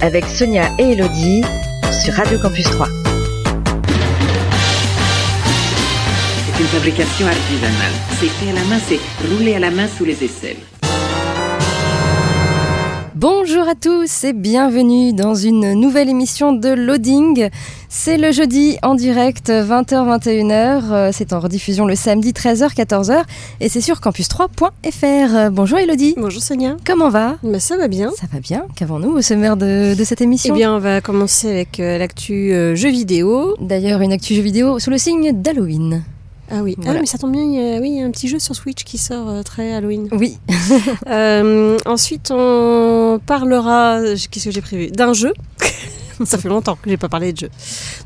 avec Sonia et Elodie sur Radio Campus 3. C'est une fabrication artisanale. C'est fait à la main, c'est roulé à la main sous les aisselles. Bonjour à tous et bienvenue dans une nouvelle émission de Loading. C'est le jeudi en direct 20h-21h. Euh, C'est en rediffusion le samedi 13h-14h et c'est sur campus3.fr. Bonjour Elodie. Bonjour Sonia. Comment va? Bah, ça va bien. Ça va bien. Qu'avons-nous au sommaire de, de cette Eh émission bien, on va commencer avec euh, l'actu euh, jeux vidéo. D'ailleurs, une actu jeu vidéo sous le signe d'Halloween. Ah oui, Voilà. ah, mais ça tombe bien, il y a, oui, il y a un petit jeu sur Switch qui sort euh, très Halloween. Oui, ensuite, on parlera, qu'est-ce que j'ai prévu? D'un jeu. ça fait longtemps que j'ai pas parlé de jeu.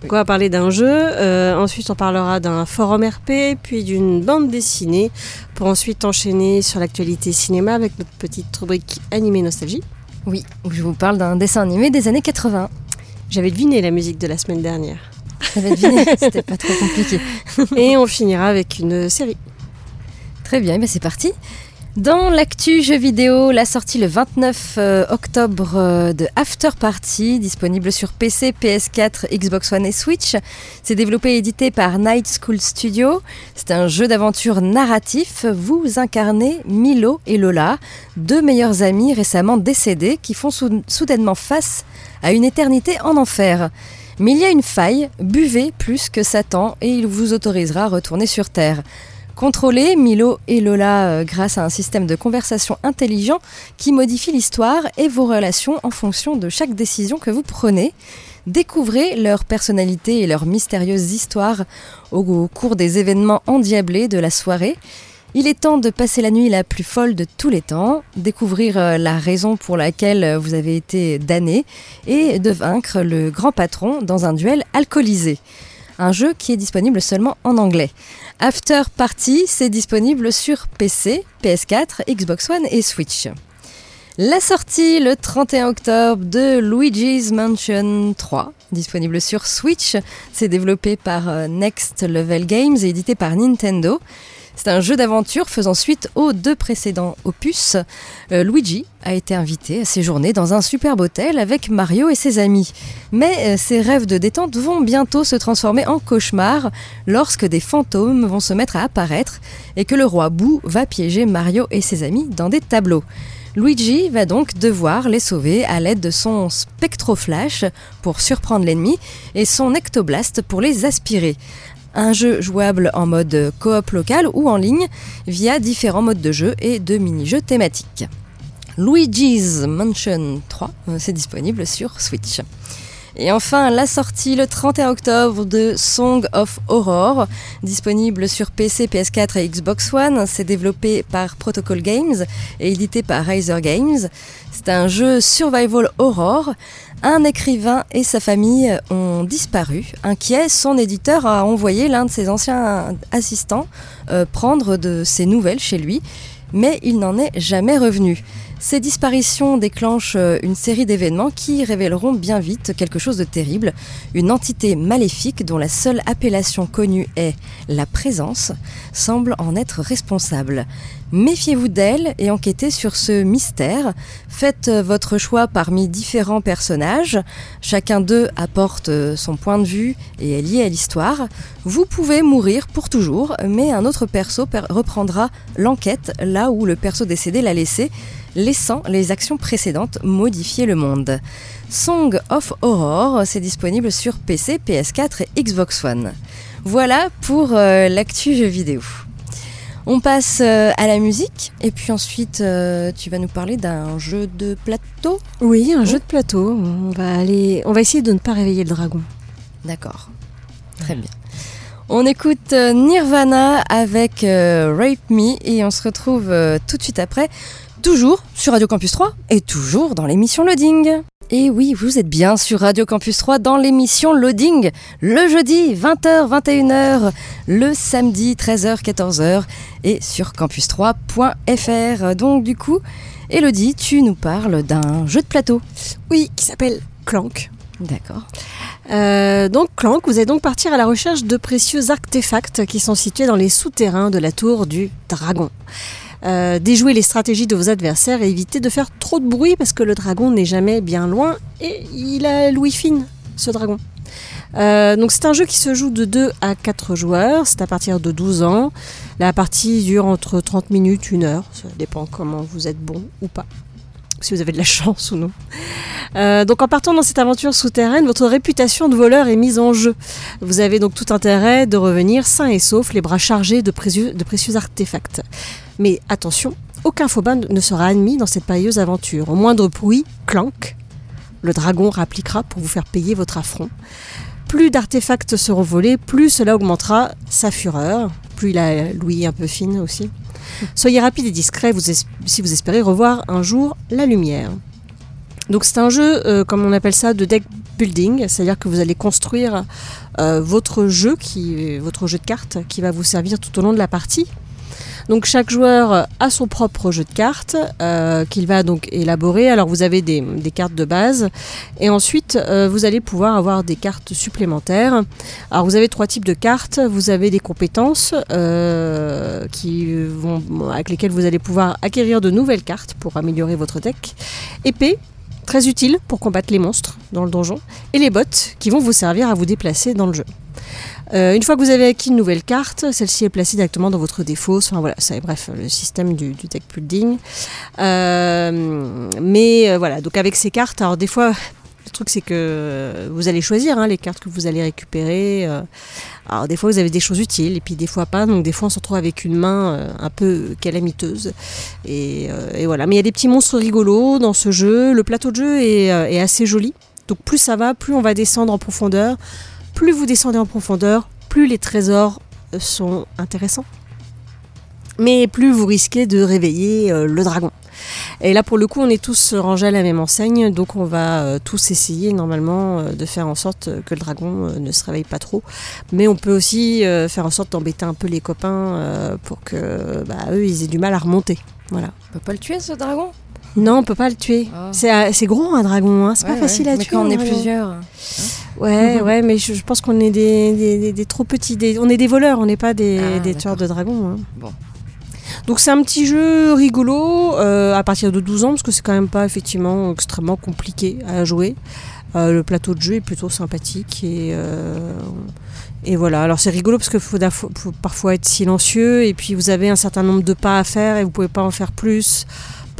Donc, on va parler d'un jeu. euh, ensuite, on parlera d'un forum RP, puis d'une bande dessinée, pour ensuite enchaîner sur l'actualité cinéma avec notre petite rubrique animé nostalgie. oui. Je vous parle d'un dessin animé des années 80. J'avais deviné la musique de la semaine dernière. T'avais deviné, c'était pas trop compliqué. Et on finira avec une série. Très bien, eh bien, c'est parti. Dans l'actu jeux vidéo, la sortie le 29 euh, octobre euh, de After Party, disponible sur PC, PS4, Xbox One et Switch. C'est développé et édité par Night School Studio. C'est un jeu d'aventure narratif. Vous incarnez Milo et Lola, deux meilleurs amis récemment décédés qui font sou- soudainement face à une éternité en enfer. Mais il y a une faille, buvez plus que Satan et il vous autorisera à retourner sur Terre. Contrôlez Milo et Lola euh, grâce à un système de conversation intelligent qui modifie l'histoire et vos relations en fonction de chaque décision que vous prenez. Découvrez leur personnalité et leurs mystérieuses histoires au, cours des événements endiablés de la soirée. Il est temps de passer la nuit la plus folle de tous les temps, découvrir euh, la raison pour laquelle euh, vous avez été damné et de vaincre le grand patron dans un duel alcoolisé. Un jeu qui est disponible seulement en anglais. After Party, c'est disponible sur PC, PS4, Xbox One et Switch. La sortie le 31 octobre de Luigi's Mansion 3, disponible sur Switch. C'est développé par euh, Next Level Games et édité par Nintendo. C'est un jeu d'aventure faisant suite aux deux précédents opus. Euh, Luigi a été invité à séjourner dans un superbe hôtel avec Mario et ses amis. Mais euh, ses rêves de détente vont bientôt se transformer en cauchemars lorsque des fantômes vont se mettre à apparaître et que le roi Boo va piéger Mario et ses amis dans des tableaux. Luigi va donc devoir les sauver à l'aide de son spectroflash pour surprendre l'ennemi et son ectoblast pour les aspirer. Un jeu jouable en mode coop local ou en ligne via différents modes de jeu et de mini-jeux thématiques. Luigi's Mansion 3, euh, c'est disponible sur Switch. Et enfin, la sortie le 31 octobre de Song of Horror, disponible sur PC, PS4 et Xbox One. C'est développé par Protocol Games et édité par Razer Games. C'est un jeu survival horror. Un écrivain et sa famille ont disparu. Inquiet, son éditeur a envoyé l'un de ses anciens assistants euh, prendre de ses nouvelles chez lui, mais il n'en est jamais revenu. Ces disparitions déclenchent euh, une série d'événements qui révéleront bien vite quelque chose de terrible. Une entité maléfique dont la seule appellation connue est la présence semble en être responsable. Méfiez-vous d'elle et enquêtez sur ce mystère. Faites euh, votre choix parmi différents personnages. Chacun d'eux apporte euh, son point de vue et est lié à l'histoire. Vous pouvez mourir pour toujours, mais un autre perso per- reprendra l'enquête là où le perso décédé l'a laissé, laissant les actions précédentes modifier le monde. Song of Horror, c'est disponible sur PC, PS4 et Xbox One. Voilà pour euh, l'actu jeu vidéo. On passe euh, à la musique et puis ensuite euh, tu vas nous parler d'un jeu de plateau. Oui, un jeu de plateau. On va aller, on va essayer de ne pas réveiller le dragon. D'accord. Très bien. On écoute Nirvana avec Rape Me et on se retrouve tout de suite après Toujours sur Radio Campus 3 et toujours dans l'émission Loading. Et oui, vous êtes bien sur Radio Campus 3 dans l'émission Loading, le jeudi 20h, 21h, le samedi 13h, 14h et sur campus3.fr. Donc du coup, Elodie, tu nous parles d'un jeu de plateau. Oui, qui s'appelle Clank. D'accord. Euh, donc Clank, vous allez donc partir à la recherche de précieux artefacts qui sont situés dans les souterrains de la tour du dragon. Euh, déjouer les stratégies de vos adversaires et éviter de faire trop de bruit parce que le dragon n'est jamais bien loin et il a Louis fine, ce dragon. Euh, donc c'est un jeu qui se joue de 2 à 4 joueurs, c'est à partir de 12 ans. La partie dure entre 30 minutes, 1 heure, ça dépend comment vous êtes bon ou pas, si vous avez de la chance ou non. Euh, donc en partant dans cette aventure souterraine, votre réputation de voleur est mise en jeu. Vous avez donc tout intérêt de revenir sain et sauf, les bras chargés de précieux, artefacts. Mais attention, aucun fauban ne sera admis dans cette périlleuse aventure. Au moindre bruit, clank, le dragon rappliquera pour vous faire payer votre affront. Plus d'artefacts seront volés, plus cela augmentera sa fureur. Plus il a l'ouïe un peu fine aussi. Soyez rapide et discret si vous espérez revoir un jour la lumière. Donc c'est un jeu, euh, comme on appelle ça, de deck building, c'est-à-dire que vous allez construire euh, votre jeu, votre jeu de cartes, qui va vous servir tout au long de la partie. Donc chaque joueur a son propre jeu de cartes euh, qu'il va donc élaborer. Alors vous avez des, cartes de base et ensuite euh, vous allez pouvoir avoir des cartes supplémentaires. Alors vous avez trois types de cartes. Vous avez des compétences euh, avec lesquelles vous allez pouvoir acquérir de nouvelles cartes pour améliorer votre deck. Épée, très utile pour combattre les monstres dans le donjon. Et les bottes qui vont vous servir à vous déplacer dans le jeu. Euh, une fois que vous avez acquis une nouvelle carte, celle-ci est placée directement dans votre défausse. Enfin voilà, c'est bref le système du, deck building. Euh, mais euh, voilà, donc avec ces cartes, alors des fois, le truc c'est que vous allez choisir hein, les cartes que vous allez récupérer. alors des fois vous avez des choses utiles et puis des fois pas. Donc des fois on se retrouve avec une main un peu calamiteuse. Et, voilà, mais il y a des petits monstres rigolos dans ce jeu. Le plateau de jeu est, est assez joli. Donc plus ça va, plus on va descendre en profondeur. Plus vous descendez en profondeur, plus les trésors euh, sont intéressants. Mais plus vous risquez de réveiller euh, le dragon. Et là, pour le coup, on est tous rangés à la même enseigne, donc on va euh, tous essayer normalement de faire en sorte que le dragon ne se réveille pas trop. Mais on peut aussi faire en sorte d'embêter un peu les copains pour que bah, eux, ils aient du mal à remonter. Voilà. On peut pas le tuer ce dragon? Non, on peut pas le tuer. Ah. C'est euh, c'est gros un dragon, hein. c'est pas Ouais, facile ouais. à Mais tuer. quand on est dragon. plusieurs. Ouais, Mhm. ouais, mais je, je pense qu'on est des, des- des- des trop petits. on est des voleurs, on n'est pas des, Ah, tueurs de dragons. hein. Bon. Donc c'est un petit jeu rigolo euh, à partir de 12 ans, parce que c'est quand même pas effectivement extrêmement compliqué à jouer. Euh, le plateau de jeu est plutôt sympathique et, euh, et voilà. Alors c'est rigolo parce qu'il faut, faut parfois être silencieux et puis vous avez un certain nombre de pas à faire et vous pouvez pas en faire plus.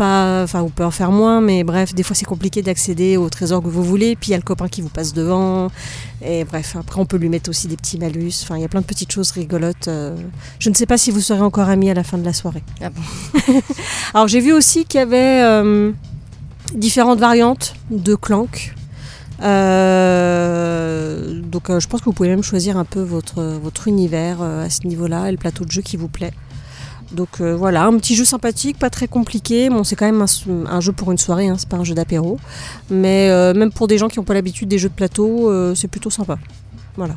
Pas, enfin, vous pouvez en faire moins, mais bref, des fois c'est compliqué d'accéder au trésor que vous voulez. Puis il y a le copain qui vous passe devant. Et bref, après on peut lui mettre aussi des petits malus. Enfin, il y a plein de petites choses rigolotes. euh. Je ne sais pas si vous serez encore amis à la fin de la soirée. Ah bon Alors j'ai vu aussi qu'il y avait euh, différentes variantes de Clank. Euh, donc euh, je pense que vous pouvez même choisir un peu votre, votre univers euh, à ce niveau-là et le plateau de jeu qui vous plaît. Donc euh, voilà, un petit jeu sympathique, pas très compliqué. Bon, c'est quand même un, un jeu pour une soirée, hein, c'est pas un jeu d'apéro. Mais euh, même pour des gens qui n'ont pas l'habitude des jeux de plateau, euh, c'est plutôt sympa. Voilà.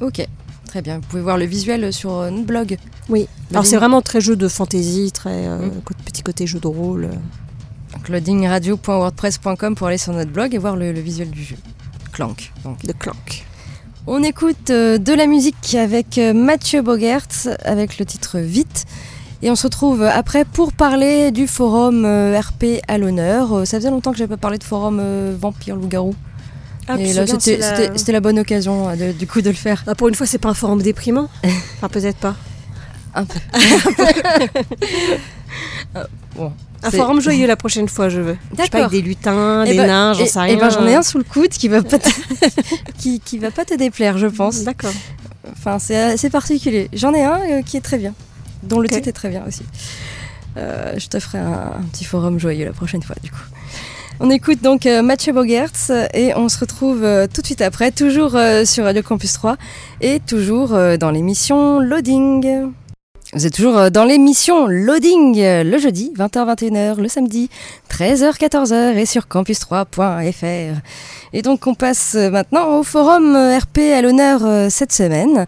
Ok, très bien. Vous pouvez voir le visuel sur notre blog. Oui. Alors c'est vraiment très jeu de fantasy, très Mm. petit côté jeu de rôle. donc loadingradio.wordpress.com pour aller sur notre blog et voir le, le visuel du jeu. Clank. Donc. de Clank. On écoute euh, de la musique avec euh, Mathieu Bogert avec le titre Vite. Et on se retrouve après pour parler du forum euh, RP à l'honneur. Ça faisait longtemps que j'avais pas parlé de forum Vampire Loup-Garou. Ah, et là, c'était la- bonne occasion de- du coup de le faire. Ah, pour une fois, c'est pas un forum déprimant. Enfin, peut-être pas. Un peu. Euh, bon, Un forum joyeux la prochaine fois, je veux. Je sais pas, D'accord. avec des lutins, Eh des ben- nains, j'en et- sais eh rien. ben, j'en ai un sous le coude qui va pas te, qui, qui va pas te déplaire, je pense. D'accord. Enfin, c'est assez particulier. J'en ai un euh, qui est très bien, dont le titre est très bien aussi. Euh, je te ferai un, un petit forum joyeux la prochaine fois, du coup. On écoute donc euh, Mathieu Bogertz et on se retrouve euh, tout de suite après, toujours euh, sur Radio Campus 3 et toujours euh, dans l'émission Loading. Vous êtes toujours euh, dans l'émission Loading, euh, le jeudi, 20h-21h, le samedi, 13h-14h et sur campus3.fr. Et donc on passe euh, maintenant au forum RP à l'honneur cette semaine.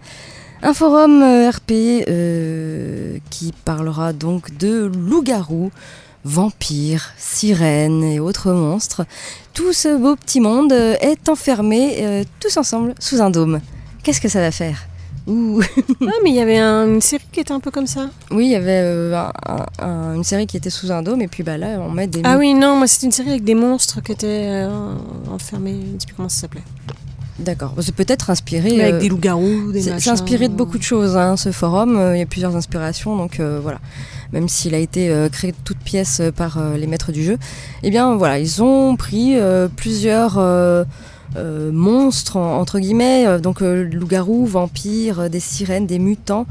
Un forum RP qui parlera donc de loups-garous, vampires, sirènes et autres monstres. Tout ce beau petit monde est enfermé tous ensemble sous un dôme. Qu'est-ce que ça va faire? Ouh. Ah, mais il y avait un- une série qui était un peu comme ça. Oui, il y avait euh, un- un- une série qui était sous un dôme et puis bah là on met des Ah oui, non, moi c'était une série avec des monstres qui étaient euh, enfermés. Je ne sais plus comment ça s'appelait. D'accord, c'est peut-être inspiré. Mais Avec euh, des loups-garous, des c'est inspiré de beaucoup de choses, hein, ce forum. Il y a plusieurs inspirations, donc euh, voilà. Même s'il a été euh, créé de toutes pièces par euh, les maîtres du jeu, eh bien voilà, ils ont pris plusieurs euh, monstres en- entre guillemets, euh, donc euh, loups-garous, vampires, des sirènes, des mutants.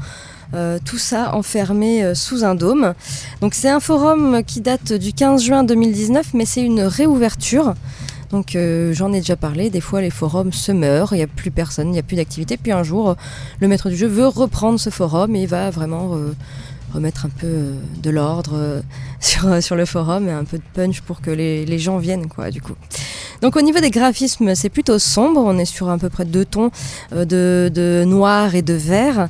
tout ça enfermé sous un dôme. Donc c'est un forum qui date du 15 juin 2019, mais c'est une réouverture. Donc j'en ai déjà parlé, des fois les forums se meurent, il n'y a plus personne, il n'y a plus d'activité. Puis un jour, le maître du jeu veut reprendre ce forum et va vraiment remettre un peu de l'ordre sur, sur le forum et un peu de punch pour que les, les gens viennent, quoi, du coup. Donc au niveau des graphismes, c'est plutôt sombre, on est sur à peu près deux tons euh, de, de noir et de vert.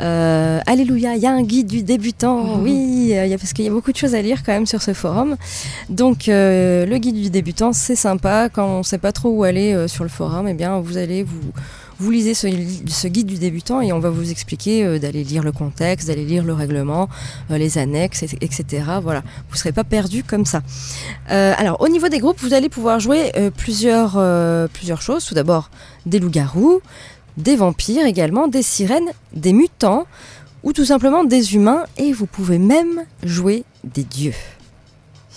Euh, alléluia, il y a un guide du débutant, oui, euh, il y a- parce qu'il y a beaucoup de choses à lire quand même sur ce forum. Donc euh, le guide du débutant, c'est sympa. Quand on ne sait pas trop où aller sur le forum, eh bien vous allez vous vous lisez ce, guide du débutant et on va vous expliquer euh, d'aller lire le contexte, d'aller lire le règlement, euh, les annexes, et- etc. Voilà, vous ne serez pas perdu comme ça. Euh, alors au niveau des groupes, vous allez pouvoir jouer plusieurs, plusieurs choses. Tout d'abord des loups-garous, des vampires également, des sirènes, des mutants ou tout simplement des humains et vous pouvez même jouer des dieux.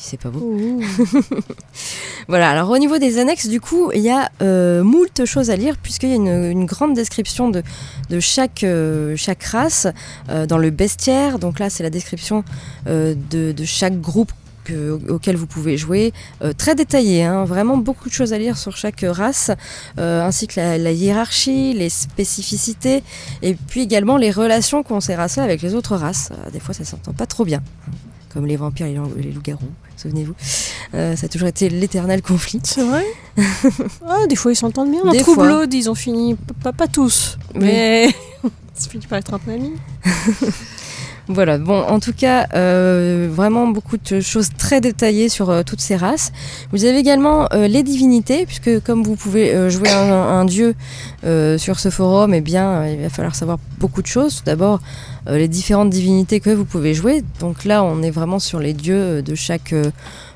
Si c'est pas beau. Voilà, alors au niveau des annexes, du coup, il y a euh, moult choses à lire, puisqu'il y a une, une grande description de, de chaque, euh, chaque race euh, dans le bestiaire. Donc là, c'est la description de, de chaque groupe que- auquel vous pouvez jouer, Euh, très détaillé, hein, vraiment beaucoup de choses à lire sur chaque race, euh, ainsi que la, la hiérarchie, les spécificités, et puis également les relations qu'ont ces races-là avec les autres races. Euh, des fois, ça s'entend pas trop bien, comme les vampires et les loups-garous, souvenez-vous. Euh, ça a toujours été l'éternel conflit. C'est vrai ah, Des fois ils s'entendent bien. Dans Des. Blood, ils ont fini, pas, pas tous, mais ça finit par être un peu amis. Voilà, bon, en tout cas, euh, vraiment beaucoup de choses très détaillées sur euh, toutes ces races. Vous avez également euh, les divinités, puisque comme vous pouvez jouer un, un dieu sur ce forum, eh bien, il va falloir savoir beaucoup de choses. Tout d'abord, les différentes divinités que vous pouvez jouer. Donc là, on est vraiment sur les dieux euh, de chaque euh,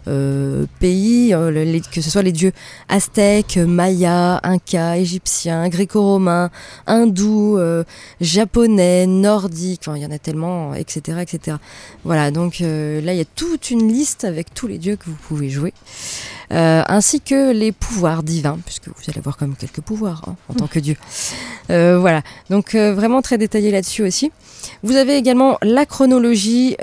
euh, pays, euh, que ce soit les dieux aztèques, mayas, incas, égyptiens, gréco-romains, hindous, euh, japonais, nordiques, enfin il y en a tellement, etc. etc. Voilà, donc euh, là il y a toute une liste avec tous les dieux que vous pouvez jouer, Euh, ainsi que les pouvoirs divins, puisque vous allez avoir quand même quelques pouvoirs hein, en tant que dieu. Euh, voilà, donc euh, vraiment très détaillé là-dessus aussi. Vous avez également la chronologie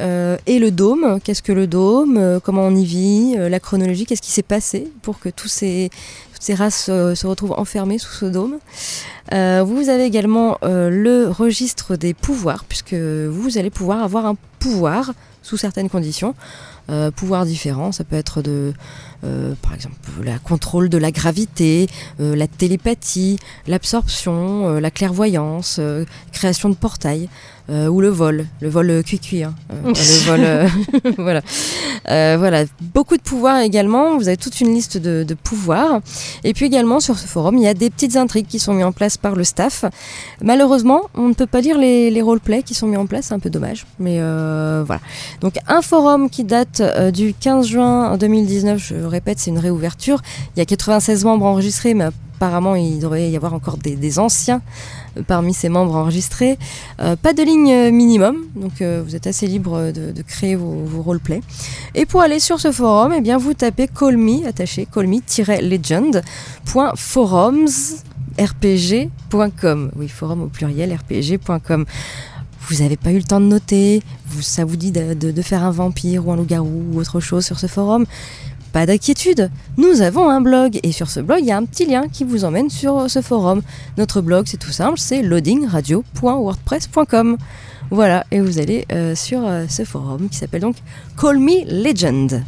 et le dôme. Qu'est-ce que le dôme? Comment on y vit? La chronologie, qu'est-ce qui s'est passé pour que toutes ces races se retrouvent enfermées sous ce dôme? Vous avez également le registre des pouvoirs, puisque vous allez pouvoir avoir un pouvoir sous certaines conditions. Pouvoirs différents, ça peut être de, par exemple, la contrôle de la gravité, euh, la télépathie, l'absorption, euh, la clairvoyance, euh, création de portails, euh, ou le vol, le vol euh, cuicui, hein, euh, le vol, euh, voilà. Euh, voilà, beaucoup de pouvoirs également. Vous avez toute une liste de, de pouvoirs. Et puis également sur ce forum, il y a des petites intrigues qui sont mises en place par le staff. Malheureusement, on ne peut pas lire les, les roleplays qui sont mis en place, c'est un peu dommage. Mais euh, voilà. Donc un forum qui date euh, du 15 juin 2019, je répète, c'est une réouverture. Il y a 96 membres enregistrés, mais apparemment il devrait y avoir encore des, anciens euh, parmi ces membres enregistrés. Euh, pas de ligne minimum, donc euh, vous êtes assez libre de, créer vos, vos roleplays. Et pour aller sur ce forum, eh bien vous tapez call me, attaché, call me-legend.forumsrpg.com. Oui, forum au pluriel, rpg.com. Vous n'avez pas eu le temps de noter, ça vous dit de faire un vampire ou un loup-garou ou autre chose sur ce forum? Pas d'inquiétude, nous avons un blog et sur ce blog il y a un petit lien qui vous emmène sur ce forum. Notre blog c'est tout simple, c'est loadingradio.wordpress.com. Voilà, et vous allez euh, sur euh, ce forum qui s'appelle donc Call Me Legend.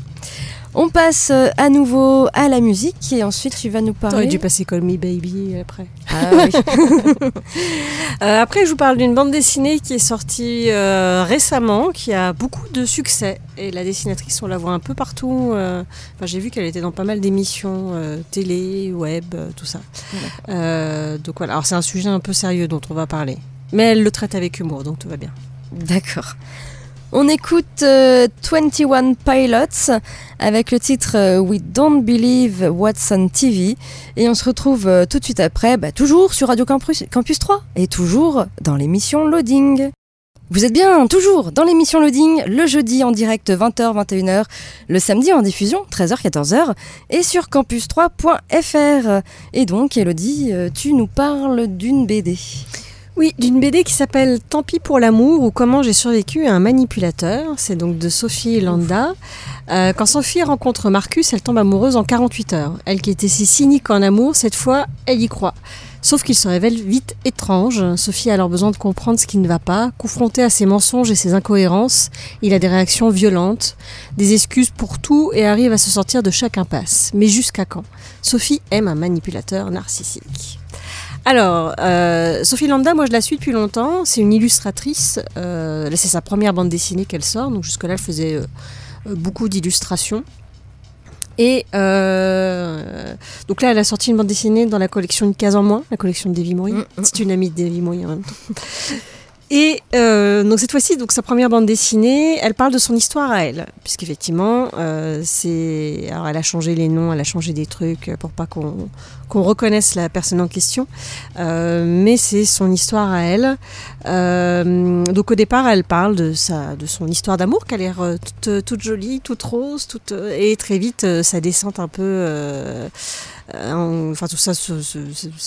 On passe euh, à nouveau à la musique et ensuite tu vas nous T'aurais parler. dû passer Call Me Baby après. Ah oui. Euh, après, je vous parle d'une bande dessinée qui est sortie euh, récemment, qui a beaucoup de succès. Et la dessinatrice, on la voit un peu partout. euh, Enfin, j'ai vu qu'elle était dans pas mal d'émissions télé, web, tout ça. Donc voilà. Alors c'est un sujet un peu sérieux dont on va parler, mais elle le traite avec humour, donc tout va bien. D'accord. On écoute euh, 21 Pilots avec le titre euh, We Don't Believe What's on TV et on se retrouve euh, tout de suite après, bah, toujours sur Radio Campus, Campus 3 et toujours dans l'émission Loading. Vous êtes bien toujours dans l'émission Loading le jeudi en direct 20h-21h, le samedi en diffusion 13h-14h et sur campus3.fr. Et donc Elodie, euh, tu nous parles d'une BD. Oui, d'une BD qui s'appelle Tant pis pour l'amour ou Comment j'ai survécu à un manipulateur. C'est donc de Sophie Landa. Euh, quand Sophie rencontre Marcus, elle tombe amoureuse en 48 heures. Elle qui était si cynique en amour, cette fois, elle y croit. Sauf qu'il se révèle vite étrange. Sophie a alors besoin de comprendre ce qui ne va pas. Confronté à ses mensonges et ses incohérences, il a des réactions violentes, des excuses pour tout et arrive à se sortir de chaque impasse. Mais jusqu'à quand? Sophie aime un manipulateur narcissique. Alors, euh, Sophie Lambda, moi je la suis depuis longtemps. C'est une illustratrice. Euh, là, c'est sa première bande dessinée qu'elle sort. Donc jusque-là, elle faisait euh, beaucoup d'illustrations. Et donc là, elle a sorti une bande dessinée dans la collection Une case en moins, la collection de Davy Moyen. Mm, mm. C'est une amie de Davy Moyen en même temps. Et euh, donc cette fois-ci, donc sa première bande dessinée, elle parle de son histoire à elle, puisqu'effectivement, euh, c'est, alors elle a changé les noms, elle a changé des trucs pour pas qu'on qu'on reconnaisse la personne en question, Euh, mais c'est son histoire à elle. Euh, donc au départ, elle parle de sa, de son histoire d'amour, qui a l'air euh, toute, toute jolie, toute rose, toute, euh, et très vite, euh, ça descend un peu. euh, euh, en- enfin tout ça se,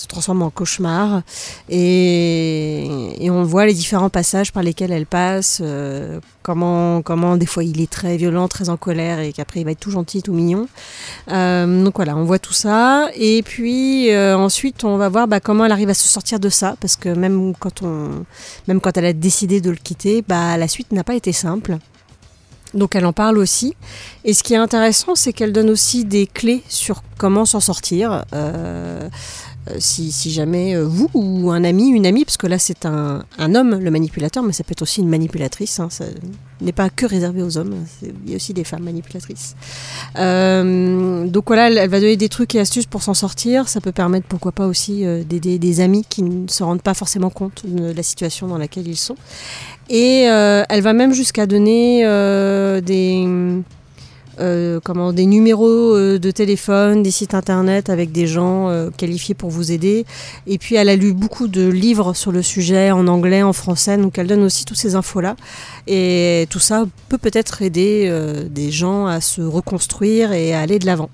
transforme en cauchemar et, et on voit les différents passages par lesquels elle passe euh, comment comment des fois il est très violent très en colère et qu'après il va être tout gentil tout mignon Euh, donc voilà on voit tout ça et puis euh, ensuite on va voir bah, comment elle arrive à se sortir de ça parce que même quand on même quand elle a décidé de le quitter bah la suite n'a pas été simple donc elle en parle aussi. Et ce qui est intéressant, c'est qu'elle donne aussi des clés sur comment s'en sortir. Euh, si, si jamais euh, vous ou un ami, une amie, parce que là c'est un, homme le manipulateur, mais ça peut être aussi une manipulatrice, hein, ça n'est pas que réservé aux hommes, c'est- il y a aussi des femmes manipulatrices. Euh, donc voilà, elle, va donner des trucs et astuces pour s'en sortir, ça peut permettre pourquoi pas aussi euh, d'aider des amis qui ne se rendent pas forcément compte de la situation dans laquelle ils sont. Et euh, elle va même jusqu'à donner euh, des, euh, comment, des numéros euh, de téléphone, des sites internet avec des gens euh, qualifiés pour vous aider. Et puis elle a lu beaucoup de livres sur le sujet en anglais, en français, donc elle donne aussi toutes ces infos-là. Et tout ça peut peut-être aider des gens à se reconstruire et à aller de l'avant.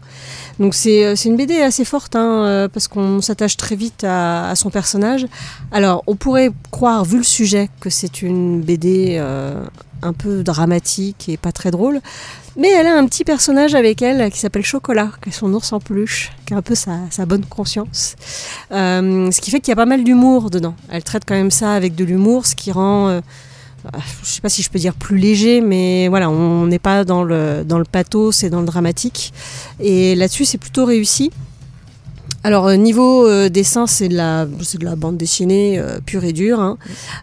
Donc c'est une BD assez forte hein, parce qu'on s'attache très vite à, son personnage. Alors on pourrait croire, vu le sujet, que c'est une BD un peu dramatique et pas très drôle. Mais elle a un petit personnage avec elle qui s'appelle Chocolat, qui est son ours en peluche, qui a un peu sa, bonne conscience. Euh, ce qui fait qu'il y a pas mal d'humour dedans. Elle traite quand même ça avec de l'humour, ce qui rend... euh, je sais pas si je peux dire plus léger, mais voilà, on n'est pas dans le, dans le pathos, c'est dans le dramatique. Et là-dessus, c'est plutôt réussi. Alors, euh, niveau euh, dessin, c'est de, la, de la bande dessinée euh, pure et dure. hein.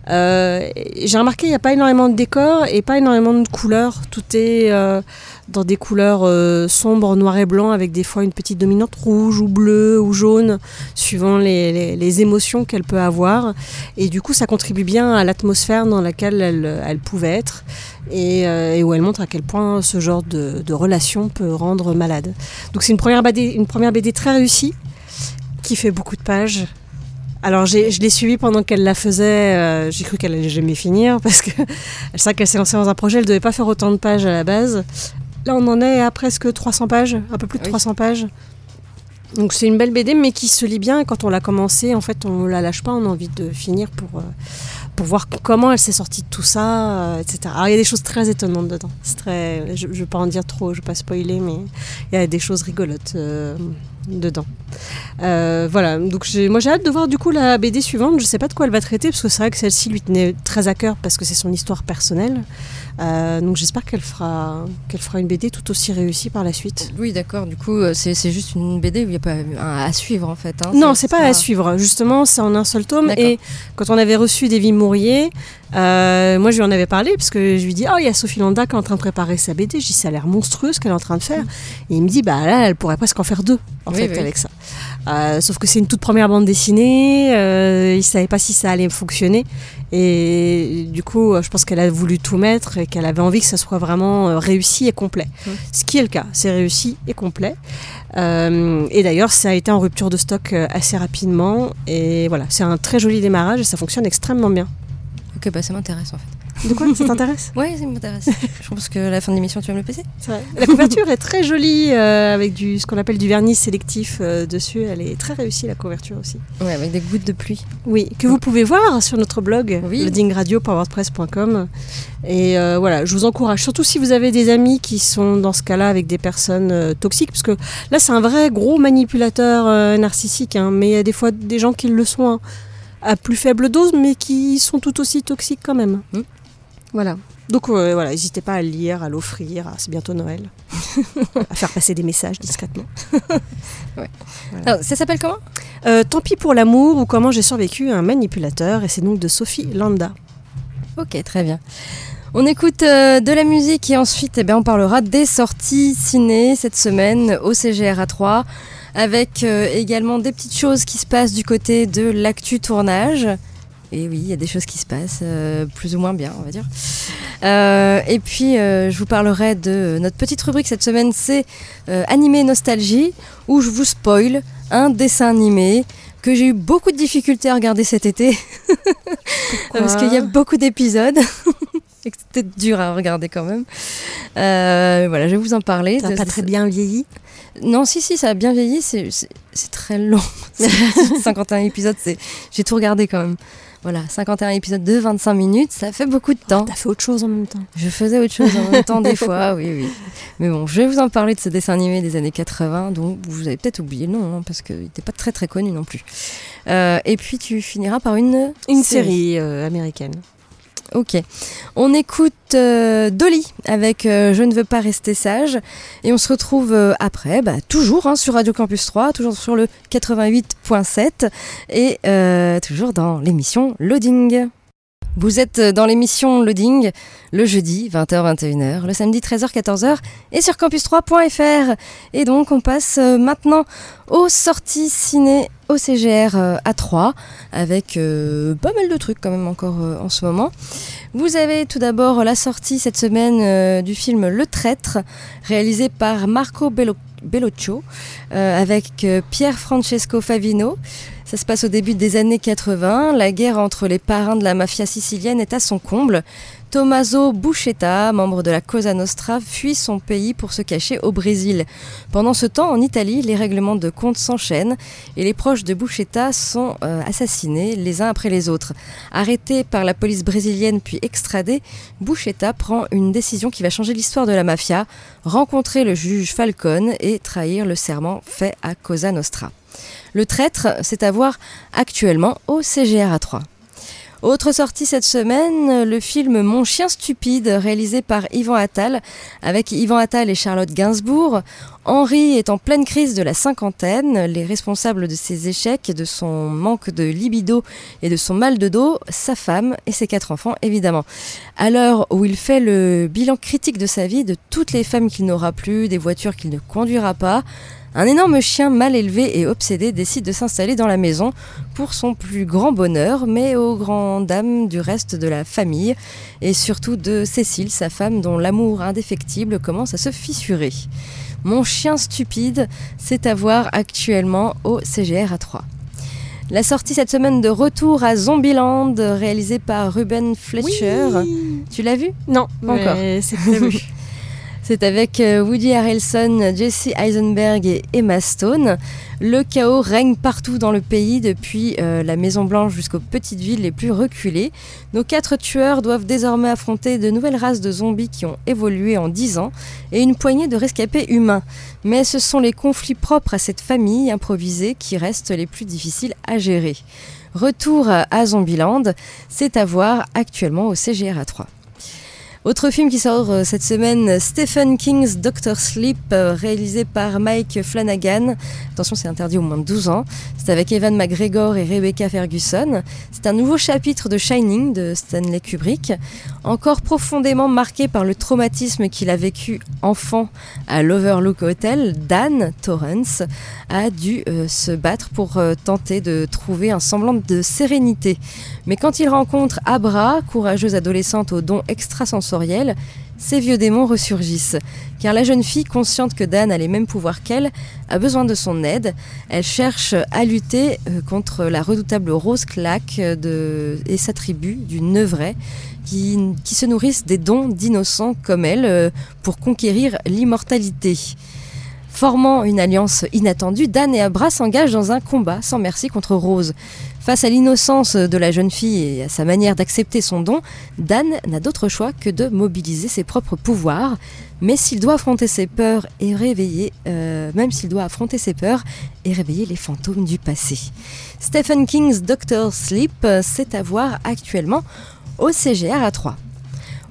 Euh, J'ai remarqué qu'il n'y a pas énormément de décors et pas énormément de couleurs. Tout est euh, dans des couleurs euh, sombres, noir et blanc, avec des fois une petite dominante rouge ou bleue ou jaune, suivant les, les- les émotions qu'elle peut avoir. Et du coup, ça contribue bien à l'atmosphère dans laquelle elle, elle pouvait être et, et où elle montre à quel point ce genre de, de relation peut rendre malade. Donc c'est une une première BD très réussie qui fait beaucoup de pages. Alors je l'ai suivie pendant qu'elle la faisait, euh, j'ai cru qu'elle allait jamais finir parce que elle sait qu'elle s'est lancée dans un projet, elle devait pas faire autant de pages à la base. Là on en est à presque 300 pages, un peu plus de Oui. 300 pages. Donc c'est une belle BD mais qui se lit bien quand on l'a commencé en fait on la lâche pas, on a envie de finir pour, euh, pour voir comment elle s'est sortie de tout ça, euh, etc. Alors il y a des choses très étonnantes dedans, c'est très, je ne vais pas en dire trop, je ne vais pas spoiler mais il y a des choses rigolotes dedans. Euh, voilà, donc moi j'ai hâte de voir du coup la BD suivante. Je sais pas de quoi elle va traiter parce que c'est vrai que celle-ci lui tenait très à cœur parce que c'est son histoire personnelle. Euh, donc j'espère qu'elle fera, qu'elle fera une BD tout aussi réussie par la suite. Oui, d'accord. Du coup, euh, c'est juste une BD où il n'y a pas un à suivre en fait. hein. Non, c'est pas à suivre. Justement, c'est en un seul tome. Et quand on avait reçu Davy Mourier, euh, moi je lui en avais parlé parce que je lui dis, oh il y a Sophie Landa qui est en train de préparer sa BD. Je dis, ça a l'air monstrueux ce qu'elle est en train de faire. Et il me dit, bah là, elle pourrait presque en faire deux en Oui, fait oui. avec ça. Euh, sauf que c'est une toute première bande dessinée. Euh, il savait pas si ça allait fonctionner. Et du coup, je pense qu'elle a voulu tout mettre et qu'elle avait envie que ça soit vraiment réussi et complet. Mhm. Ce qui est le cas, c'est réussi et complet. Et d'ailleurs, ça a été en rupture de stock assez rapidement. Et voilà, c'est un très joli démarrage et ça fonctionne extrêmement bien. Ok, bah ça m'intéresse en fait. De quoi Ça t'intéresse? Ouais, ça m'intéresse. Je pense que à la fin de l'émission, tu vas me le passer. La couverture est très jolie euh, avec du, ce qu'on appelle du vernis sélectif euh, dessus. Elle est très réussie, la couverture aussi. Ouais, avec des gouttes de pluie. Oui, que vous pouvez voir sur notre blog, Oui. loadingradio.wordpress.com. Et euh, voilà, je vous encourage, surtout si vous avez des amis qui sont dans ce cas-là avec des personnes toxiques, parce que là, c'est un vrai gros manipulateur narcissique, hein, mais il y a des fois des gens qui le sont hein, à plus faible dose, mais qui sont tout aussi toxiques quand même. Mm. Voilà. Donc euh, voilà, n'hésitez pas à le lire, à l'offrir, c'est bientôt Noël, à faire passer des messages discrètement. Alors, ça s'appelle comment? Euh, tant pis pour l'amour ou comment j'ai survécu à un manipulateur, et c'est donc de Sophie Landa. Ok, très bien. On écoute euh, de la musique et ensuite eh bien, on parlera des sorties ciné cette semaine au CGR 3 avec euh, également des petites choses qui se passent du côté de l'actu tournage. Et oui, il y a des choses qui se passent euh, plus ou moins bien, on va dire. Euh, et puis, euh, je vous parlerai de notre petite rubrique cette semaine, c'est Animé Nostalgie, où je vous spoil un dessin animé que j'ai eu beaucoup de difficultés à regarder cet été. Parce qu'il y a beaucoup d'épisodes. et que c'était dur à regarder quand même. Voilà, je vais vous en parler. Ça n'a De- pas très bien vieilli? Non, si, si, ça a bien vieilli. C'est très long. C'est 51 épisodes, j'ai tout regardé quand même. Voilà, 51 épisodes de 25 minutes, ça fait beaucoup de temps. T'as fait autre chose en même temps. Je faisais autre chose en même temps des fois, oui, oui. Mais bon, je vais vous en parler de ce dessin animé des années 80, dont vous avez peut-être oublié le nom, hein, parce qu'il n'était pas très très connu non plus. Euh, et puis tu finiras par une... Une série euh, américaine. Ok. On écoute euh, Dolly avec euh, Je ne veux pas rester sage. Et on se retrouve euh, après, bah, toujours hein, sur Radio Campus 3, toujours sur le 88.7 et toujours dans l'émission Loading. Vous êtes dans l'émission Loading le jeudi 20h-21h, le samedi 13h-14h et sur campus3.fr. Et donc on passe euh, maintenant aux sorties ciné au CGR euh, à 3 avec euh, pas mal de trucs quand même encore euh, en ce moment. Vous avez tout d'abord la sortie cette semaine euh, du film Le Traître, réalisé par Marco Bello- Bellocchio, euh, avec euh, Pier Francesco Favino. Ça se passe au début des années 80. La guerre entre les parrains de la mafia sicilienne est à son comble. Tommaso Buscetta, membre de la Cosa Nostra, fuit son pays pour se cacher au Brésil. Pendant ce temps, en Italie, les règlements de compte s'enchaînent et les proches de Buscetta sont euh, assassinés les uns après les autres. Arrêté par la police brésilienne puis extradé, Buscetta prend une décision qui va changer l'histoire de la mafia, rencontrer le juge Falcone et trahir le serment fait à Cosa Nostra. Le traître, c'est à voir actuellement au CGR 3. Autre sortie cette semaine, le film Mon chien stupide, réalisé par Yvan Attal, avec Yvan Attal et Charlotte Gainsbourg. Henri est en pleine crise de la cinquantaine, les responsables de ses échecs, de son manque de libido et de son mal de dos, sa femme et ses quatre enfants évidemment. À l'heure où il fait le bilan critique de sa vie, de toutes les femmes qu'il n'aura plus, des voitures qu'il ne conduira pas, un énorme chien mal élevé et obsédé décide de s'installer dans la maison pour son plus grand bonheur, mais aux grandes dames du reste de la famille, et surtout de Cécile, sa femme, dont l'amour indéfectible commence à se fissurer. Mon chien stupide, c'est à voir actuellement au CGR à 3. La sortie cette semaine de Retour à Zombieland, réalisée par Ruben Fletcher. Tu l'as vu? Non, Pas encore. c'est. C'est avec euh, Woody Harrelson, Jesse Eisenberg et Emma Stone. Le chaos règne partout dans le pays, depuis euh, la Maison Blanche jusqu'aux petites villes les plus reculées. Nos quatre tueurs doivent désormais affronter de nouvelles races de zombies qui ont évolué en 10 ans et une poignée de rescapés humains. Mais ce sont les conflits propres à cette famille improvisée qui restent les plus difficiles à gérer. Retour à Zombieland, c'est à voir actuellement au CGR 3. Autre film qui sort euh, cette semaine, Stephen King's Doctor Sleep, euh, réalisé par Mike Flanagan. Attention, c'est interdit au moins de 12 ans. C'est avec Evan McGregor et Rebecca Ferguson. C'est un nouveau chapitre de Shining de Stanley Kubrick, encore profondément marqué par le traumatisme qu'il a vécu enfant à l'Overlook Hotel. Dan Torrance a dû euh, se battre pour tenter de trouver un semblant de sérénité. Mais quand il rencontre Abra, courageuse adolescente aux dons extrasensoriels, ces vieux démons ressurgissent. Car la jeune fille, consciente que Dan a les mêmes pouvoirs qu'elle, a besoin de son aide. Elle cherche à lutter euh, contre la redoutable Rose Clack de, et sa tribu du Neuvray, qui, qui se nourrissent des dons d'innocents comme elle euh, pour conquérir l'immortalité. Formant une alliance inattendue, Dan et Abra s'engagent dans un combat sans merci contre Rose. Face à l'innocence de la jeune fille et à sa manière d'accepter son don, Dan n'a d'autre choix que de mobiliser ses propres pouvoirs. Mais s'il doit affronter ses peurs et réveiller, euh, même s'il doit affronter ses peurs et réveiller les fantômes du passé. Stephen King's Doctor Sleep, euh, c'est à voir actuellement au CGR à 3.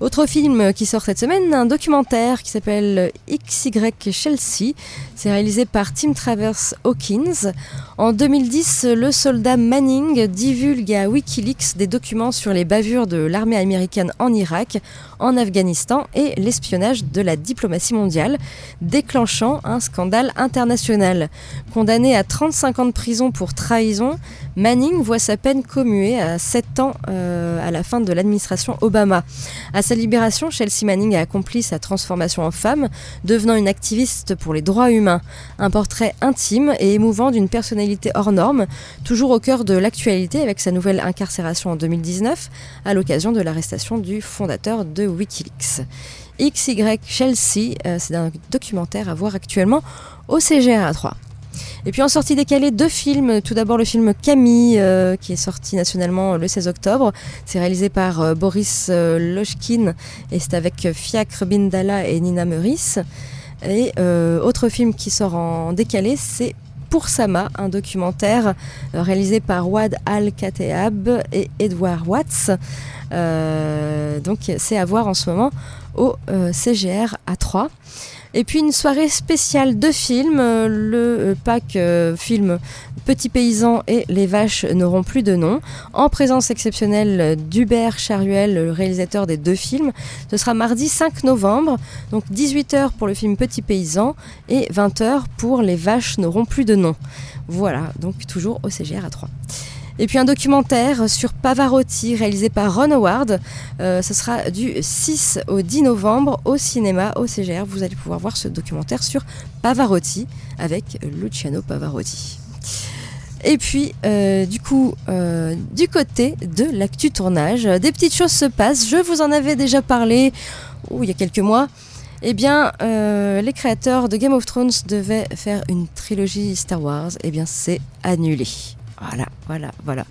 Autre film qui sort cette semaine, un documentaire qui s'appelle XY Chelsea. C'est réalisé par Tim Travers Hawkins. En 2010, le soldat Manning divulgue à Wikileaks des documents sur les bavures de l'armée américaine en Irak, en Afghanistan et l'espionnage de la diplomatie mondiale, déclenchant un scandale international. Condamné à 35 ans de prison pour trahison, Manning voit sa peine commuée à 7 ans euh, à la fin de l'administration Obama. À sa libération, Chelsea Manning a accompli sa transformation en femme, devenant une activiste pour les droits humains. Hors norme, toujours au cœur de l'actualité avec sa nouvelle incarcération en 2019, à l'occasion de l'arrestation du fondateur de Wikileaks. XY Chelsea, euh, c'est un documentaire à voir actuellement au CGR 3. Et puis en sortie décalée, deux films. Tout d'abord le film Camille, euh, qui est sorti nationalement le 16 octobre. C'est réalisé par euh, Boris euh, Lochkin et c'est avec Fiacre Bindala et Nina Meurice. Et autre film qui sort en décalé, c'est Pour Sama, un documentaire euh, réalisé par Wad Al-Kateab et Edward Watts. Euh, donc c'est à voir en ce moment au euh, CGR à 3. Et puis une soirée spéciale de films, euh, le euh, pack euh, film Petit Paysan et Les Vaches n'auront plus de nom, en présence exceptionnelle d'Hubert Charuel, le réalisateur des deux films. Ce sera mardi 5 novembre, donc 18h pour le film Petit Paysan et 20h pour Les Vaches n'auront plus de nom. Voilà, donc toujours au CGR à 3. Et puis un documentaire sur Pavarotti réalisé par Ron Howard. Euh, ce sera du 6 au 10 novembre au cinéma, au CGR. Vous allez pouvoir voir ce documentaire sur Pavarotti avec Luciano Pavarotti. Et puis, euh, du coup, euh, du côté de l'actu tournage, des petites choses se passent. Je vous en avais déjà parlé oh, il y a quelques mois. Eh bien, les créateurs de Game of Thrones devaient faire une trilogie Star Wars. Eh bien, c'est annulé. Voilà, voilà, voilà.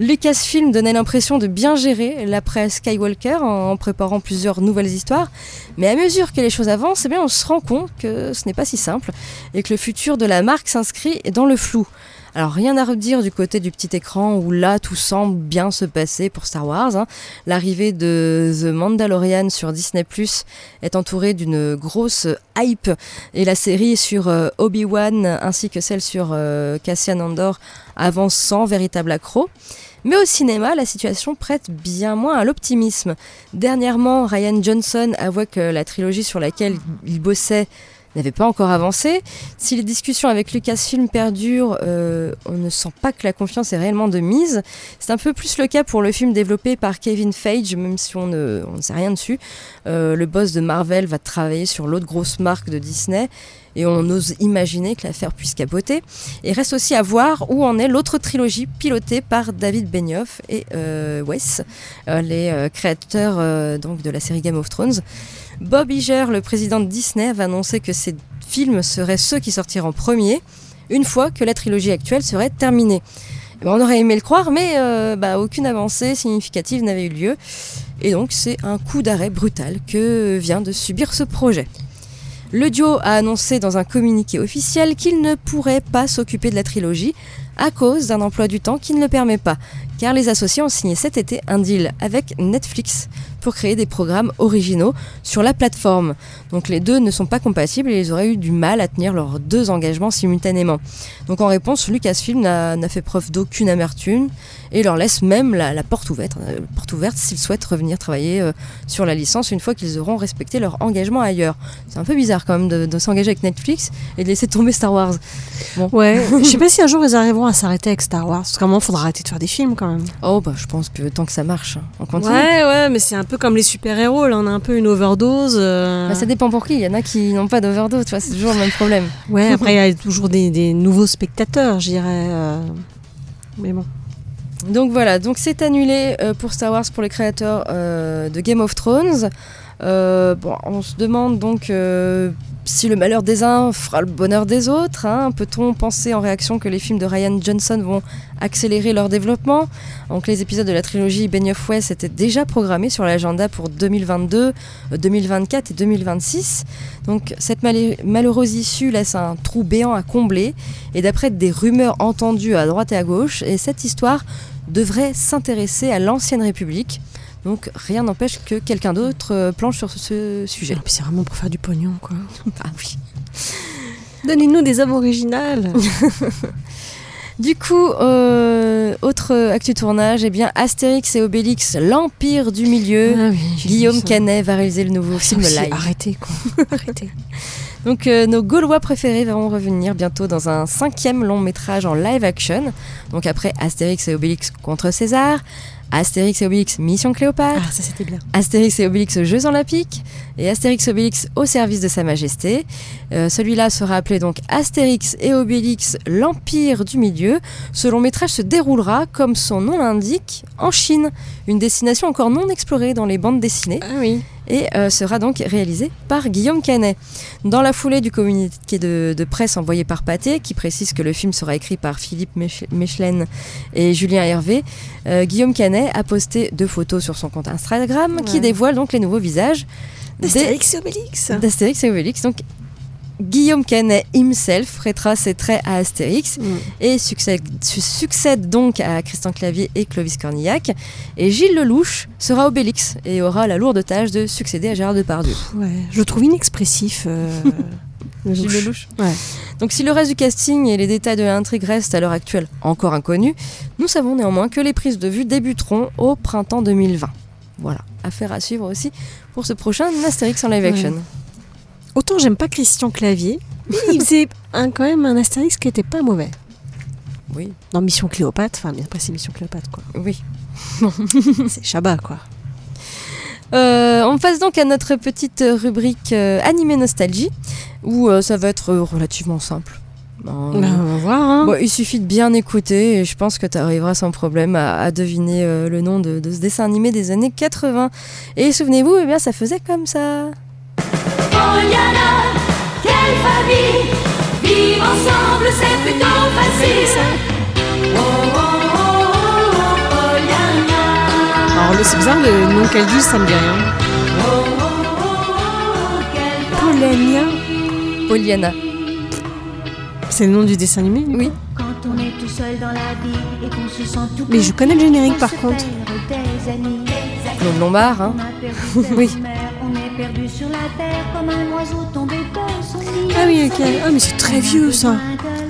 Lucasfilm donnait l'impression de bien gérer l'après Skywalker en préparant plusieurs nouvelles histoires, mais à mesure que les choses avancent, eh on se rend compte que ce n'est pas si simple et que le futur de la marque s'inscrit dans le flou. Alors rien à redire du côté du petit écran où là tout semble bien se passer pour Star Wars. hein. L'arrivée de The Mandalorian sur Disney Plus est entourée d'une grosse hype et la série sur euh, Obi-Wan ainsi que celle sur euh, Cassian Andor avancent sans véritable accroc. Mais au cinéma, la situation prête bien moins à l'optimisme. Dernièrement, Ryan Johnson avouait que la trilogie sur laquelle il bossait n'avait pas encore avancé. Si les discussions avec Lucasfilm perdurent, euh, on ne sent pas que la confiance est réellement de mise. C'est un peu plus le cas pour le film développé par Kevin Feige, même si on ne, sait rien dessus. Euh, le boss de Marvel va travailler sur l'autre grosse marque de Disney. Et on ose imaginer que l'affaire puisse capoter. Et reste aussi à voir où en est l'autre trilogie pilotée par David Benioff et euh, Wes, euh, les euh, créateurs donc de la série Game of Thrones. Bob Iger, le président de Disney, va annoncer que ces films seraient ceux qui sortiront en premier, une fois que la trilogie actuelle serait terminée. Eh ben, on aurait aimé le croire, mais bah, aucune avancée significative n'avait eu lieu. Et donc c'est un coup d'arrêt brutal que vient de subir ce projet. Le duo a annoncé dans un communiqué officiel qu'il ne pourrait pas s'occuper de la trilogie à cause d'un emploi du temps qui ne le permet pas, car les associés ont signé cet été un deal avec Netflix pour créer des programmes originaux sur la plateforme. Donc les deux ne sont pas compatibles et ils auraient eu du mal à tenir leurs deux engagements simultanément. Donc en réponse, Lucasfilm n'a fait preuve d'aucune amertume et leur laisse même la, la porte ouverte, euh, porte ouverte s'ils souhaitent revenir travailler euh, sur la licence une fois qu'ils auront respecté leur engagement ailleurs. C'est un peu bizarre quand même de, de s'engager avec Netflix et de laisser tomber Star Wars. Ouais, je sais pas si un jour ils arriveront à s'arrêter avec Star Wars. Parce qu'à un moment, faudra arrêter de faire des films quand même. Oh bah je pense que tant que ça marche, hein, on continue. Ouais, ouais, mais c'est un peu comme les super-héros, là, on a un peu une overdose. euh. Bah, ça dépend pour qui. Il y en a qui n'ont pas d'overdose, tu vois, c'est toujours le même problème. Ouais, après, il y a toujours des, des nouveaux spectateurs, je dirais. Mais bon. Donc voilà, donc c'est annulé euh, pour Star Wars pour les créateurs euh, de Game of Thrones. Euh, bon, on se demande donc si le malheur des uns fera le bonheur des autres. hein. Peut-on penser en réaction que les films de Ryan Johnson vont accélérer leur développement? Donc les épisodes de la trilogie Benioff West étaient déjà programmés sur l'agenda pour 2022, euh, 2024 et 2026. Donc cette malhe- malheureuse issue laisse un trou béant à combler. Et d'après des rumeurs entendues à droite et à gauche, et cette histoire devrait s'intéresser à l'ancienne République. Donc rien n'empêche que quelqu'un d'autre euh, planche sur ce, sujet. Et puis c'est vraiment pour faire du pognon, quoi. Ah oui. Donnez-nous des œuvres originales. Du coup, euh, autre actu tournage, eh bien Astérix et Obélix, l'Empire du Milieu. Ah oui, Guillaume. Canet va réaliser le nouveau film live. Arrêtez, quoi. Arrêtez. Donc euh, nos Gaulois préférés vont revenir bientôt dans un cinquième long métrage en live action. Donc après Astérix et Obélix contre César, Astérix et Obélix Mission Cléopâtre, Ah, ça c'était bien. Astérix et Obélix Jeux Olympiques et Astérix et Obélix au service de Sa Majesté. Euh, Celui-là sera appelé donc Astérix et Obélix l'Empire du Milieu. Ce long métrage se déroulera, comme son nom l'indique, en Chine, une destination encore non explorée dans les bandes dessinées Ah oui. Et euh, sera donc réalisé par Guillaume Canet. Dans la foulée du communiqué de, de presse envoyé par Pathé, qui précise que le film sera écrit par Philippe Mechelen et Julien Hervé, euh, Guillaume Canet a posté deux photos sur son compte Instagram qui dévoilent donc les nouveaux visages et Obélix. d'Astérix et Obélix. Donc Guillaume Canet himself prêtera ses traits à Astérix Mm. et succède, su- succède donc à Christian Clavier et Clovis Cornillac. Et Gilles Lelouch sera Obélix et aura la lourde tâche de succéder à Gérard Depardieu. Ouais, je le trouve inexpressif. euh, Gilles Lelouch. Ouais. Donc si le reste du casting et les détails de l'intrigue restent à l'heure actuelle encore inconnus, nous savons néanmoins que les prises de vue débuteront au printemps 2020. Voilà, affaire à suivre aussi pour ce prochain Astérix en live Ouais. Autant j'aime pas Christian Clavier, mais il faisait un, quand même un Astérix qui était pas mauvais. Oui, Dans Mission Cléopâtre, enfin bien après c'est Mission Cléopâtre quoi. oui. C'est Chabat quoi. Euh, on passe donc à notre petite rubrique euh, animé nostalgie, où euh, ça va être euh, relativement simple. Euh, Ben, on va voir. Hein. bon, il suffit de bien écouter et je pense que tu arriveras sans problème à, à deviner euh, le nom de, de ce dessin animé des années 80. Et souvenez-vous, eh bien, ça faisait comme ça. Poliana, quelle famille Vivre ensemble, c'est plutôt facile. Oh, oh, oh, oh, Poliana. Alors le- c'est bizarre, le nom qu'elle dit, ça me dit rien. Oh, oh, oh. Poliana. C'est le nom du dessin animé Oui. Quand on est tout seul dans la vie et qu'on se sent tout Mais je connais le générique par contre. Claude Lombard, hein. Oui. Perdu sur la terre comme un oiseau tombé de son nid. Ah oui, ok. Ah mais c'est très vieux ça.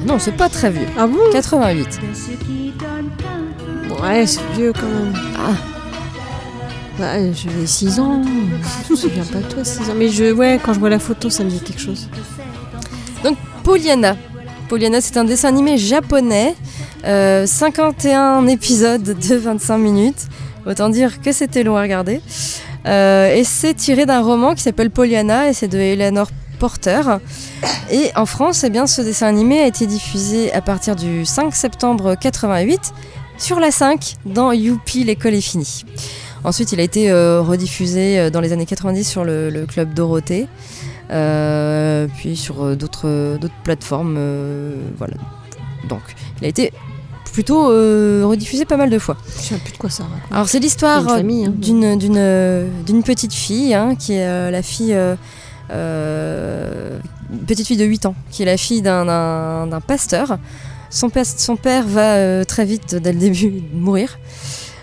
Non, c'est pas très vieux. Ah bon? 88. De ce qui donne plein Ouais, c'est vieux quand même. Ah, Bah, j'avais 6 ans. Je me souviens pas de toi, 6 ans. Mais je, ouais, quand je vois la photo, ça me dit quelque chose. Poliana. Poliana, c'est un dessin animé japonais. euh, 51 épisodes de 25 minutes. Autant dire que c'était long à regarder. Euh, et c'est tiré d'un roman qui s'appelle Poliana et c'est de Eleanor porteur. Et en France, eh bien, ce dessin animé a été diffusé à partir du 5 septembre 88 sur la 5 dans Youpi, l'école est finie. Ensuite, il a été euh, rediffusé euh, dans les années 90 sur le, club Dorothée, puis sur d'autres plateformes. voilà. Donc, il a été plutôt euh, rediffusé pas mal de fois. Je sais plus de quoi ça raconte. Alors c'est l'histoire hein. d'une d'une euh, d'une petite fille hein, qui est euh, la fille petite fille de 8 ans qui est la fille d'un- pasteur. Son, son père va très vite dès le début mourir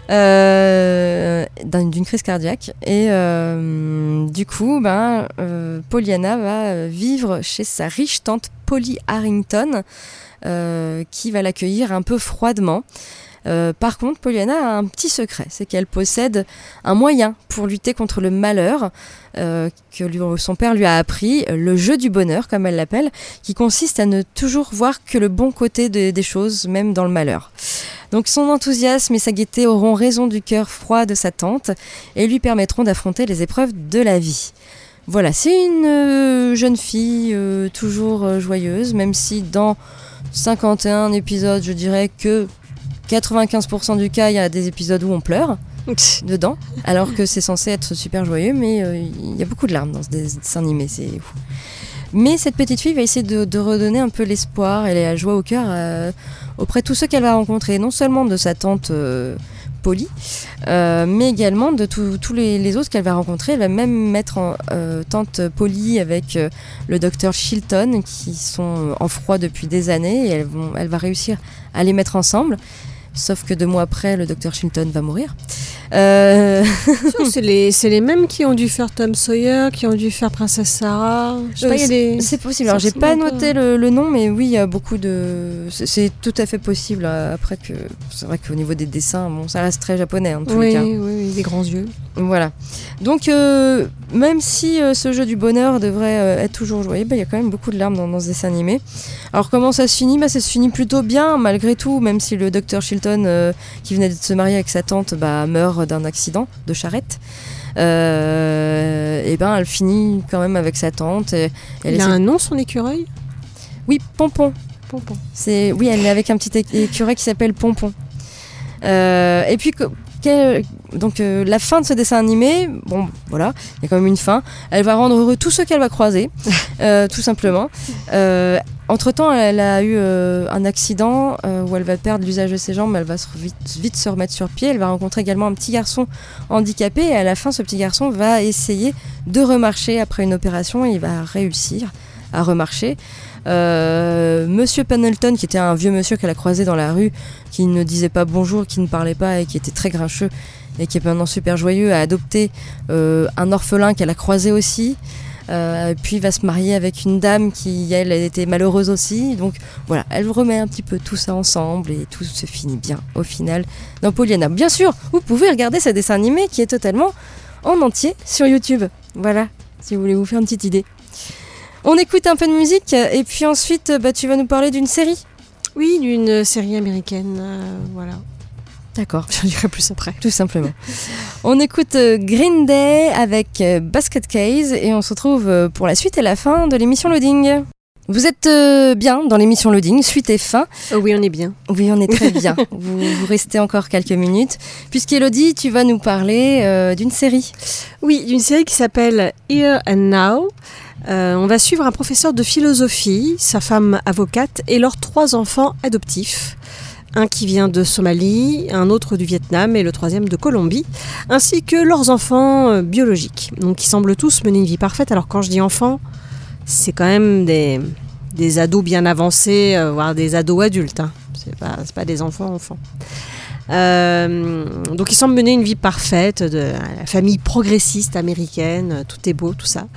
euh, d'un- d'une crise cardiaque et euh, du coup ben euh, Pollyanna va vivre chez sa riche tante Polly Harrington qui va l'accueillir un peu froidement. Euh, par contre, Pollyanna a un petit secret, c'est qu'elle possède un moyen pour lutter contre le malheur euh, que son père lui a appris, euh, le jeu du bonheur, comme elle l'appelle, qui consiste à ne toujours voir que le bon côté de- des choses, même dans le malheur. Donc son enthousiasme et sa gaieté auront raison du cœur froid de sa tante et lui permettront d'affronter les épreuves de la vie. Voilà, c'est une euh, jeune fille euh, toujours euh, joyeuse, même si dans 51 épisodes, je dirais que 95% du cas, il y a des épisodes où on pleure dedans, alors que c'est censé être super joyeux, mais euh, il y a beaucoup de larmes dans ce dessin animé, c'est fou. Mais cette petite fille va essayer de, de redonner un peu l'espoir et la joie au cœur euh, auprès de tous ceux qu'elle va rencontrer, non seulement de sa tante euh, Polly, euh, mais également de tous les, autres qu'elle va rencontrer. Elle va même mettre en euh, tante Polly avec euh, le docteur Chilton, qui sont en froid depuis des années, et elle va réussir à les mettre ensemble. Sauf que deux mois après, le docteur Chilton va mourir. Euh, c'est les, les mêmes qui ont dû faire Tom Sawyer, qui ont dû faire Princesse Sarah. Des. C'est possible. Alors, j'ai pas noté le, le nom, mais oui, il y a beaucoup de. c'est- tout à fait possible. euh, Après que c'est vrai qu'au niveau des dessins, bon, ça reste très japonais en tous les Oui, cas. oui, oui, des grands yeux. Voilà. Donc, euh, même si euh, ce jeu du bonheur devrait euh, être toujours joué, bah, il y a quand même beaucoup de larmes dans, dans ce dessin animé. Alors, comment ça se finit? Bah, Ça se finit plutôt bien, malgré tout, même si le docteur Chilton, euh, qui venait de se marier avec sa tante, bah, meurt d'un accident de charrette. Euh, et ben, elle finit quand même avec sa tante. et elle Il a un nom, son écureuil? Oui, Pompon. Pompon. C'est oui, elle est avec un petit écureuil qui s'appelle Pompon. Euh, et puis quel- donc euh, la fin de ce dessin animé, bon voilà, il y a quand même une fin. Elle va rendre heureux tous ceux qu'elle va croiser, euh, tout simplement. Euh, entre temps, elle a eu un accident où elle va perdre l'usage de ses jambes, mais elle va se- vite, vite se remettre sur pied. Elle va rencontrer également un petit garçon handicapé et à la fin, ce petit garçon va essayer de remarcher après une opération et il va réussir à remarcher. Euh, monsieur Pendleton, qui était un vieux monsieur qu'elle a croisé dans la rue, qui ne disait pas bonjour, qui ne parlait pas et qui était très grincheux et qui est maintenant super joyeux, a adopté euh, un orphelin qu'elle a croisé aussi. Euh, puis va se marier avec une dame qui, elle, était malheureuse aussi. Donc voilà, elle remet un petit peu tout ça ensemble et tout se finit bien au final dans Pollyanna. Bien sûr, vous pouvez regarder ce dessin animé qui est totalement en entier sur YouTube. Voilà, si vous voulez vous faire une petite idée. On écoute un peu de musique et puis ensuite bah, tu vas nous parler d'une série. Oui, d'une série américaine. euh, voilà. D'accord. J'en dirai plus après. Tout simplement. on écoute euh, Green Day avec euh, Basket Case et on se retrouve pour la suite et la fin de l'émission Loading. Vous êtes bien dans l'émission Loading, suite et fin. Oui, on est bien. Oui, on est très bien. vous, vous restez encore quelques minutes. Puisqu'Elodie, tu vas nous parler euh, d'une série. Oui, d'une série qui s'appelle Here and Now. Euh, on va suivre un professeur de philosophie, sa femme avocate et leurs trois enfants adoptifs. Un qui vient de Somalie, un autre du Vietnam et le troisième de Colombie, ainsi que leurs enfants euh, biologiques. Donc ils semblent tous mener une vie parfaite. Alors quand je dis enfants, c'est quand même des, ados bien avancés, euh, voire des ados adultes. Hein. C'est pas, pas des enfants enfants. Euh, donc ils semblent mener une vie parfaite de la famille progressiste américaine, tout est beau, tout ça.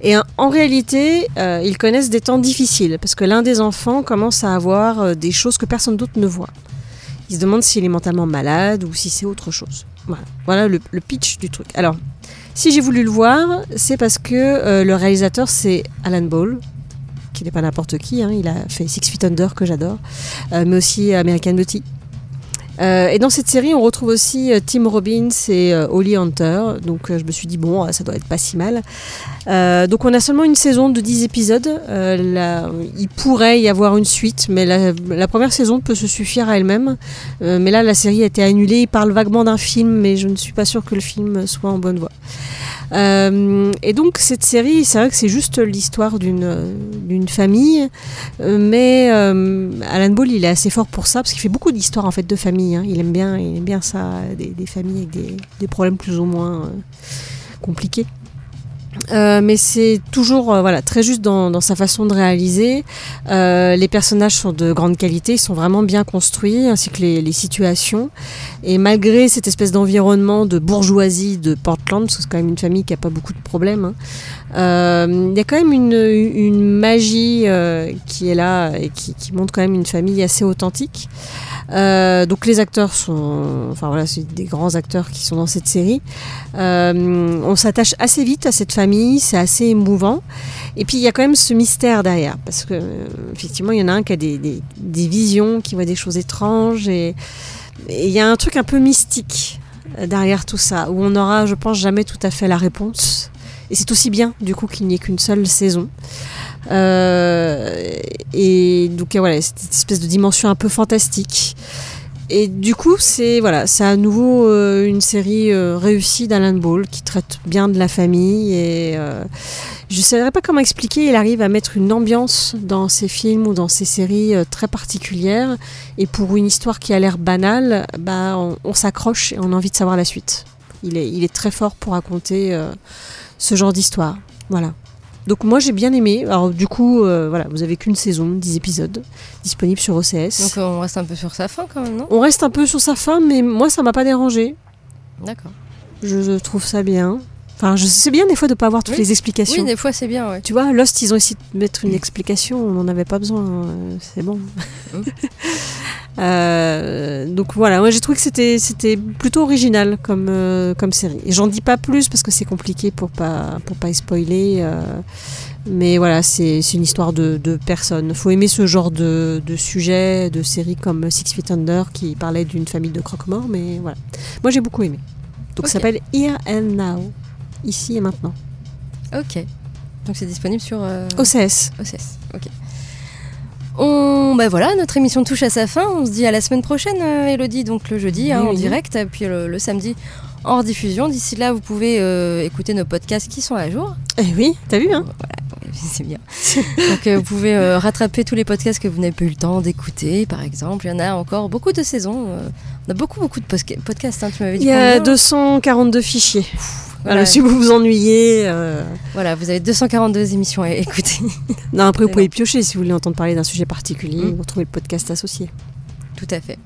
Et euh, en réalité, euh, ils connaissent des temps difficiles parce que l'un des enfants commence à avoir des choses que personne d'autre ne voit. Il se demande s'il est mentalement malade ou si c'est autre chose. Voilà, le, pitch du truc. Alors, si j'ai voulu le voir, c'est parce que le réalisateur c'est Alan Ball, qui n'est pas n'importe qui. hein. il a fait Six Feet Under que j'adore, mais aussi American Beauty. Euh, et dans cette série, on retrouve aussi euh, Tim Robbins et euh, Holly Hunter. Donc je me suis dit, bon, ça doit être pas si mal. Euh, donc on a seulement une saison de 10 épisodes. Euh, il pourrait y avoir une suite, mais la, première saison peut se suffire à elle-même. Euh, mais là, la série a été annulée. Il parle vaguement d'un film, mais je ne suis pas sûre que le film soit en bonne voie. Et donc cette série, c'est vrai que c'est juste l'histoire d'une famille, mais Alan Ball, il est assez fort pour ça parce qu'il fait beaucoup d'histoires en fait de famille. hein. Il aime bien, il aime bien ça, des, familles avec des, problèmes plus ou moins compliqués. Euh, mais c'est toujours euh, voilà très juste dans, dans sa façon de réaliser. Euh, les personnages sont de grande qualité, ils sont vraiment bien construits, ainsi que les, les situations. Et malgré cette espèce d'environnement de bourgeoisie de Portland, parce que c'est quand même une famille qui a pas beaucoup de problèmes, euh, il y a quand même une, une magie euh, qui est là et qui, qui montre quand même une famille assez authentique. Euh, donc les acteurs sont, enfin voilà, c'est des grands acteurs qui sont dans cette série. Euh, on s'attache assez vite à cette famille, c'est assez émouvant. Et puis il y a quand même ce mystère derrière, parce que euh, effectivement il y en a un qui a des, des, des visions, qui voit des choses étranges, et il y a un truc un peu mystique derrière tout ça, où on n'aura, je pense, jamais tout à fait la réponse. Et c'est aussi bien, du coup, qu'il n'y ait qu'une seule saison. Euh, et donc, euh, voilà, cette espèce de dimension un peu fantastique. Et du coup, c'est voilà, c'est à nouveau euh, une série réussie d'Alan Ball qui traite bien de la famille. Et je ne saurais pas comment expliquer. Il arrive à mettre une ambiance dans ses films ou dans ses séries très particulière. Et pour une histoire qui a l'air banale, bah, on, on s'accroche et on a envie de savoir la suite. Il est, il est très fort pour raconter ce genre d'histoire. Voilà. Donc moi j'ai bien aimé. Alors du coup, euh, voilà, vous avez qu'une saison, 10 épisodes, disponible sur OCS. Donc euh, on reste un peu sur sa fin quand même, non? On reste un peu sur sa fin, mais moi ça m'a pas dérangé. D'accord. Je trouve ça bien. Enfin, je sais bien des fois de pas avoir toutes Oui. les explications. Oui, des fois c'est bien, ouais. Tu vois, Lost, ils ont essayé de mettre une explication, on n'en avait pas besoin, euh, c'est bon. Mm. Euh, donc voilà, moi j'ai trouvé que c'était c'était plutôt original comme euh, comme série. Et j'en dis pas plus parce que c'est compliqué pour pas pour pas spoiler. euh, mais voilà, c'est c'est une histoire de, de personnes. Faut aimer ce genre de, de sujet, de série comme Six Feet Under qui parlait d'une famille de croque-morts. Mais voilà, moi j'ai beaucoup aimé. Donc ça s'appelle Here and Now, ici et maintenant. Ok. Donc c'est disponible sur euh, OCS. OCS. Ok. On, bah voilà, notre émission touche à sa fin. On se dit à la semaine prochaine, euh, Elodie, donc le jeudi hein, Oui, en direct, et puis le, le samedi en rediffusion. D'ici là, vous pouvez euh, écouter nos podcasts qui sont à jour. Eh oui, t'as vu, hein Oui, c'est bien. Donc euh, vous pouvez euh, rattraper tous les podcasts que vous n'avez pas eu le temps d'écouter, par exemple. Il y en a encore beaucoup de saisons. on a beaucoup, beaucoup de podcasts. hein, tu m'avais dit Il y a combien? 242 fichiers. Voilà. Voilà, si vous vous ennuyez. euh, Voilà, vous avez 242 émissions à écouter. Non, après, vous pouvez piocher si vous voulez entendre parler d'un sujet particulier. Mm. Vous retrouvez le podcast associé. Tout à fait.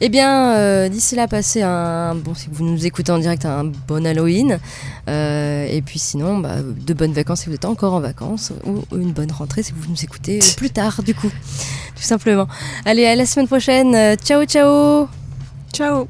Eh bien, euh, d'ici là, passez un bon si vous nous écoutez en direct un bon Halloween, Euh, et puis sinon, bah, de bonnes vacances si vous êtes encore en vacances, ou une bonne rentrée si vous nous écoutez plus tard, du coup, tout simplement. Allez, à la semaine prochaine. Ciao, ciao. Ciao